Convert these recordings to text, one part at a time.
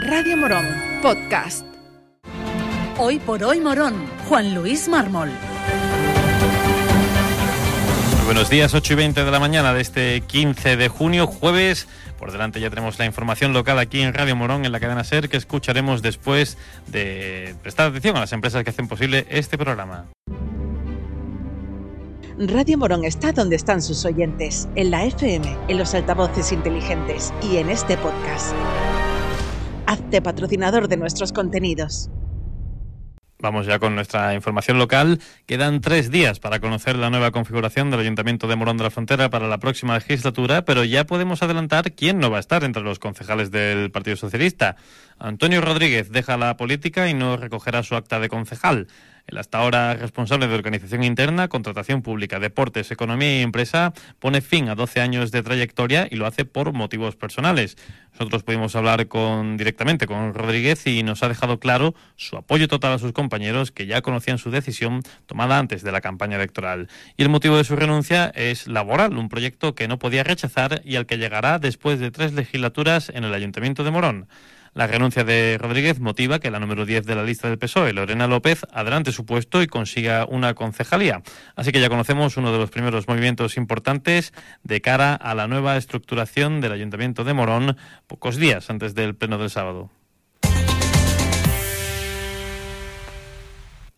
Radio Morón, podcast. Hoy por hoy Morón, Juan Luis Mármol. buenos días, 8 y 20 de la mañana de este 15 de junio, jueves. Por delante ya tenemos la información local aquí en Radio Morón, en la cadena SER, que escucharemos después de prestar atención a las empresas que hacen posible este programa. Radio Morón está donde están sus oyentes, en la FM, en los altavoces inteligentes y en este podcast. Patrocinador de nuestros contenidos. Vamos ya con nuestra información local. Quedan tres días para conocer la nueva configuración del Ayuntamiento de Morón de la Frontera para la próxima legislatura, pero ya podemos adelantar quién no va a estar entre los concejales del Partido Socialista. Antonio Rodríguez deja la política y no recogerá su acta de concejal. El hasta ahora responsable de organización interna, contratación pública, deportes, economía y empresa pone fin a 12 años de trayectoria y lo hace por motivos personales. Nosotros pudimos hablar directamente con Rodríguez y nos ha dejado claro su apoyo total a sus compañeros que ya conocían su decisión tomada antes de la campaña electoral. Y el motivo de su renuncia es laboral, un proyecto que no podía rechazar y al que llegará después de tres legislaturas en el Ayuntamiento de Morón. La renuncia de Rodríguez motiva que la número 10 de la lista del PSOE, Lorena López, adelante su puesto y consiga una concejalía. Así que ya conocemos uno de los primeros movimientos importantes de cara a la nueva estructuración del Ayuntamiento de Morón, pocos días antes del pleno del sábado.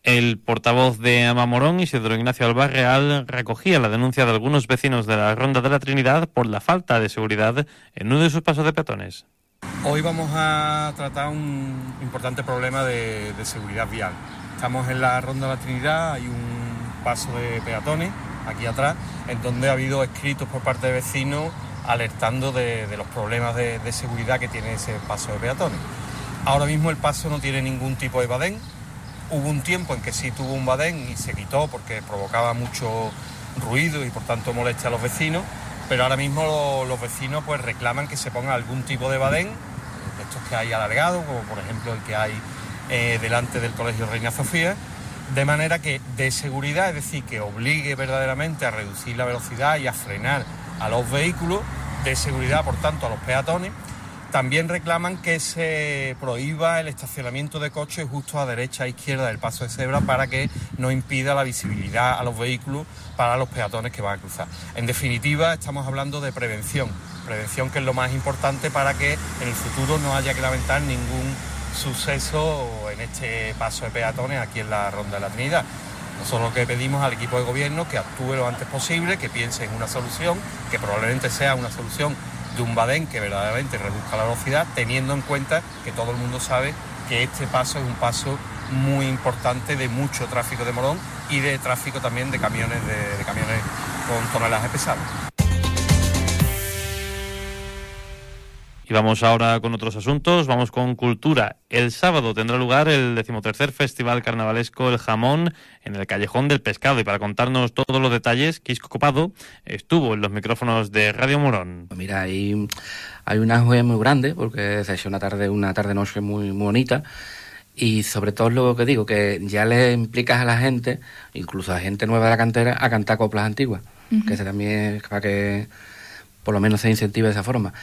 El portavoz de Amamorón, Isidro Ignacio Albarreal, recogía la denuncia de algunos vecinos de la Ronda de la Trinidad por la falta de seguridad en uno de sus pasos de peatones. Hoy vamos a tratar un importante problema de, seguridad vial. Estamos en la Ronda de la Trinidad, hay un paso de peatones aquí atrás, en donde ha habido escritos por parte de vecinos alertando de, los problemas de, seguridad que tiene ese paso de peatones. Ahora mismo el paso no tiene ningún tipo de badén. Hubo un tiempo en que sí tuvo un badén y se quitó porque provocaba mucho ruido y por tanto molestia a los vecinos, pero ahora mismo los vecinos pues reclaman que se ponga algún tipo de badén estos que hay alargados, como por ejemplo el que hay eh, delante del Colegio Reina Sofía, de manera que de seguridad, es decir, que obligue verdaderamente a reducir la velocidad y a frenar a los vehículos, de seguridad, por tanto, a los peatones. También reclaman que se prohíba el estacionamiento de coches justo a derecha e izquierda del paso de cebra para que no impida la visibilidad a los vehículos para los peatones que van a cruzar. En definitiva, estamos hablando de prevención prevención que es lo más importante para que en el futuro no haya que lamentar ningún suceso en este paso de peatones aquí en la Ronda de la Trinidad. Nosotros lo que pedimos al equipo de gobierno que actúe lo antes posible, que piense en una solución, que probablemente sea una solución de un badén que verdaderamente reduzca la velocidad, teniendo en cuenta que todo el mundo sabe que este paso es un paso muy importante de mucho tráfico de morón y de tráfico también de camiones, de, de camiones con toneladas pesadas. Y vamos ahora con otros asuntos, vamos con cultura. El sábado tendrá lugar el decimotercer Festival Carnavalesco El Jamón en el Callejón del Pescado. Y para contarnos todos los detalles, Quisco Copado estuvo en los micrófonos de Radio Morón. Pues mira, hay, hay una joya muy grande porque es una tarde, una tarde-noche muy, muy bonita. Y sobre todo lo que digo, que ya le implicas a la gente, incluso a gente nueva de la cantera, a cantar coplas antiguas, que ese también es para que por lo menos se incentive de esa forma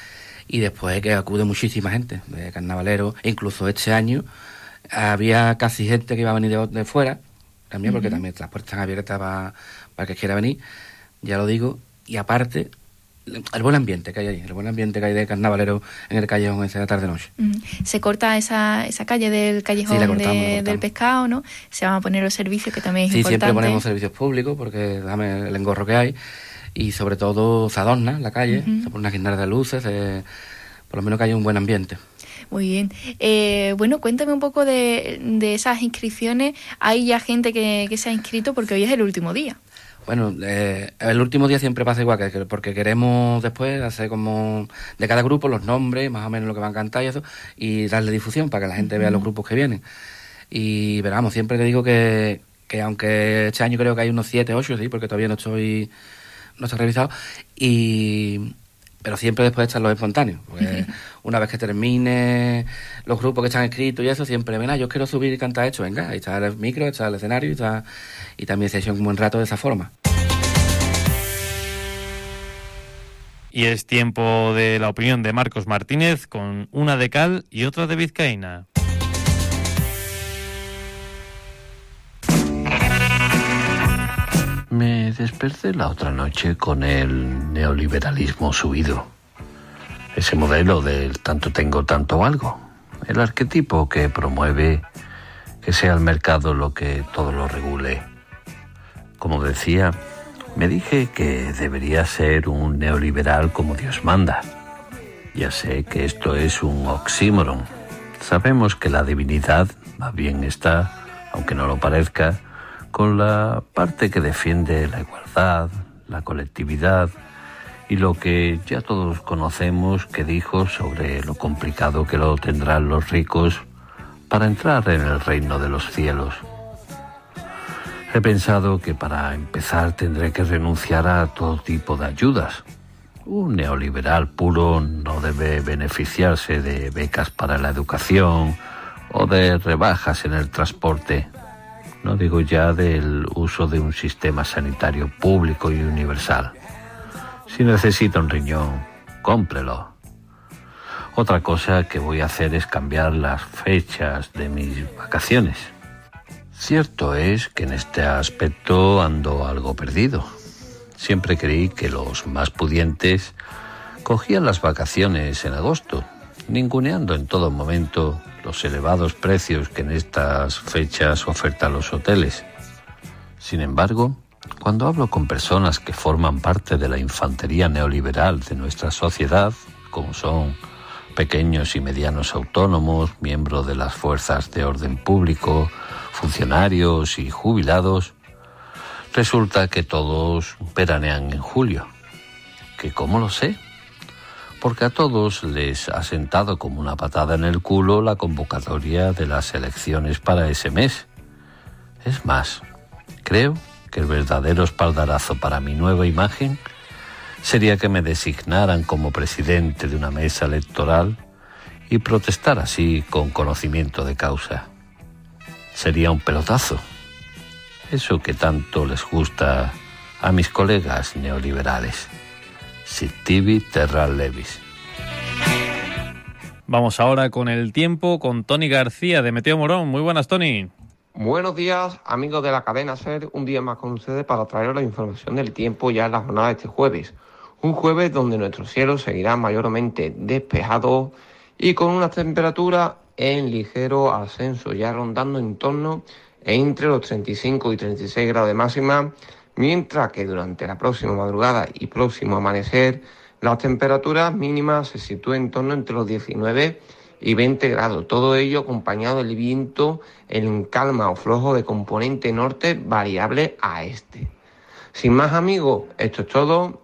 y después que acude muchísima gente, de carnavalero, incluso este año había casi gente que iba a venir de, fuera, también porque también las puertas están abiertas para, para que quiera venir, ya lo digo, y aparte el buen ambiente que hay ahí, el buen ambiente que hay de carnavalero en el callejón esa tarde-noche. Se corta esa, esa calle del callejón del pescado, ¿no? Se van a poner los servicios que también es sí, importante. Sí, siempre ponemos servicios públicos porque dame el engorro que hay y sobre todo se adorna la calle, se pone una guirnalda de luces, por lo menos que haya un buen ambiente. Muy bien. Eh, bueno, cuéntame un poco de, de, esas inscripciones. ¿Hay ya gente que, que, se ha inscrito? Porque hoy es el último día. Bueno, eh, el último día siempre pasa igual, que, porque queremos después hacer como de cada grupo los nombres, más o menos lo que van a cantar y eso, y darle difusión para que la gente vea los grupos que vienen. Y veramos, siempre te digo que, que aunque este año creo que hay unos 7, 8, sí, porque todavía no estoy no está revisado. Y, pero siempre después están los espontáneos. Porque una vez que termine los grupos que están escritos y eso, siempre, venga, yo quiero subir y cantar esto, venga, ahí está el micro, está el escenario y, está, y también se un buen rato de esa forma. Y es tiempo de la opinión de Marcos Martínez con una de cal y otra de vizcaína. Me desperté la otra noche con el neoliberalismo subido. Ese modelo del tanto tengo, tanto algo. El arquetipo que promueve que sea el mercado lo que todo lo regule. Como decía, me dije que debería ser un neoliberal como Dios manda. Ya sé que esto es un oxímoron. Sabemos que la divinidad más bien está, aunque no lo parezca, con la parte que defiende la igualdad, la colectividad y lo que ya todos conocemos que dijo sobre lo complicado que lo tendrán los ricos para entrar en el reino de los cielos. He pensado que para empezar tendré que renunciar a todo tipo de ayudas. Un neoliberal puro no debe beneficiarse de becas para la educación o de rebajas en el transporte. No digo ya del uso de un sistema sanitario público y universal. Si necesita un riñón, cómprelo. Otra cosa que voy a hacer es cambiar las fechas de mis vacaciones. Cierto es que en este aspecto ando algo perdido. Siempre creí que los más pudientes cogían las vacaciones en agosto, ninguneando en todo momento los elevados precios que en estas fechas ofertan los hoteles. Sin embargo, cuando hablo con personas que forman parte de la infantería neoliberal de nuestra sociedad, como son pequeños y medianos autónomos, miembros de las fuerzas de orden público, funcionarios y jubilados, resulta que todos veranean en julio. ¿Que cómo lo sé? Porque a todos les ha sentado como una patada en el culo la convocatoria de las elecciones para ese mes. Es más, creo que el verdadero espaldarazo para mi nueva imagen sería que me designaran como presidente de una mesa electoral y protestar así con conocimiento de causa. Sería un pelotazo. Eso que tanto les gusta a mis colegas neoliberales. Sittivi Terral Levis. Vamos ahora con el tiempo con Tony García de Meteo Morón. Muy buenas, Tony. Buenos días, amigos de la cadena SER. Un día más con ustedes para traer la información del tiempo ya en la jornada de este jueves. Un jueves donde nuestro cielo seguirá mayormente despejado y con una temperatura en ligero ascenso, ya rondando en torno entre los 35 y 36 grados de máxima mientras que durante la próxima madrugada y próximo amanecer las temperaturas mínimas se sitúan en torno entre los 19 y 20 grados, todo ello acompañado del viento en calma o flojo de componente norte variable a este. Sin más amigos, esto es todo